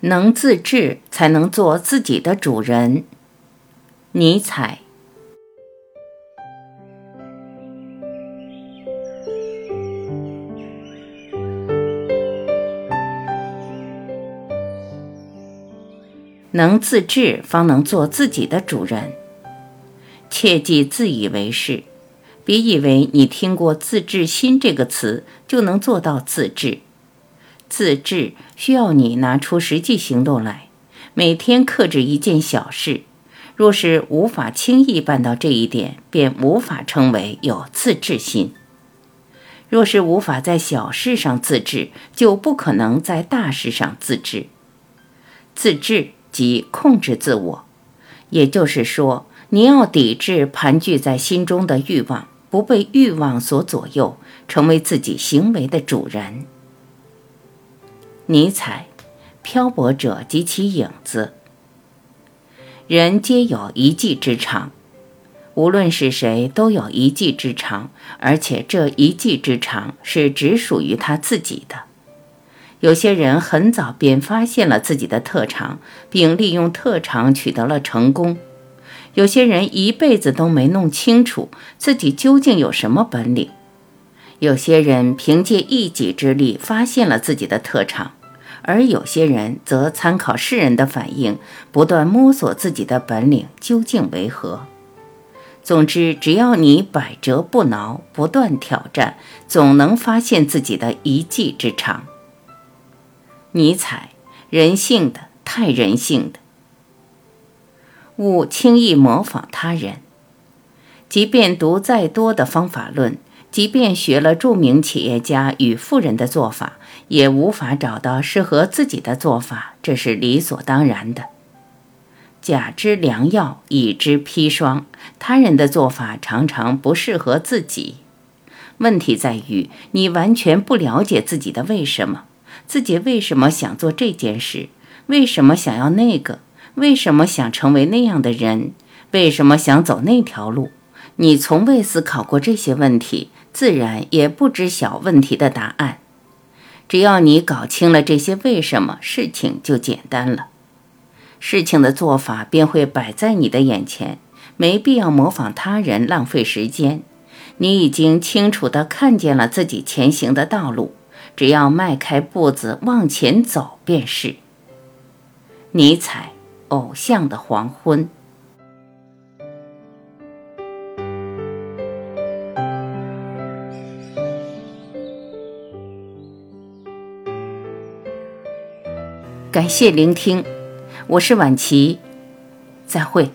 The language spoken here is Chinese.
能自治，才能做自己的主人。尼采。能自治，方能做自己的主人。切忌自以为是，别以为你听过“自治心”这个词就能做到自治。自制需要你拿出实际行动来，每天克制一件小事。若是无法轻易办到这一点，便无法称为有自制心。若是无法在小事上自制，就不可能在大事上自制。自制。即控制自我，也就是说，你要抵制盘踞在心中的欲望，不被欲望所左右，成为自己行为的主人。尼采，漂泊者及其影子。人皆有一技之长，无论是谁，都有一技之长，而且这一技之长是只属于他自己的。有些人很早便发现了自己的特长，并利用特长取得了成功；有些人一辈子都没弄清楚自己究竟有什么本领；有些人凭借一己之力发现了自己的特长，而有些人则参考世人的反应，不断摸索自己的本领究竟为何。总之，只要你百折不挠，不断挑战，总能发现自己的一技之长。尼采，人性的太人性的，勿轻易模仿他人。即便读再多的方法论，即便学了著名企业家与富人的做法，也无法找到适合自己的做法，这是理所当然的。甲之良药，乙之砒霜，他人的做法常常不适合自己。问题在于你完全不了解自己的为什么。自己为什么想做这件事？为什么想要那个？为什么想成为那样的人？为什么想走那条路？你从未思考过这些问题，自然也不知晓问题的答案。只要你搞清了这些为什么，事情就简单了。事情的做法便会摆在你的眼前，没必要模仿他人，浪费时间。你已经清楚地看见了自己前行的道路。只要迈开步子往前走便是。尼采，偶像的黄昏。感谢聆听，我是晚琪，再会。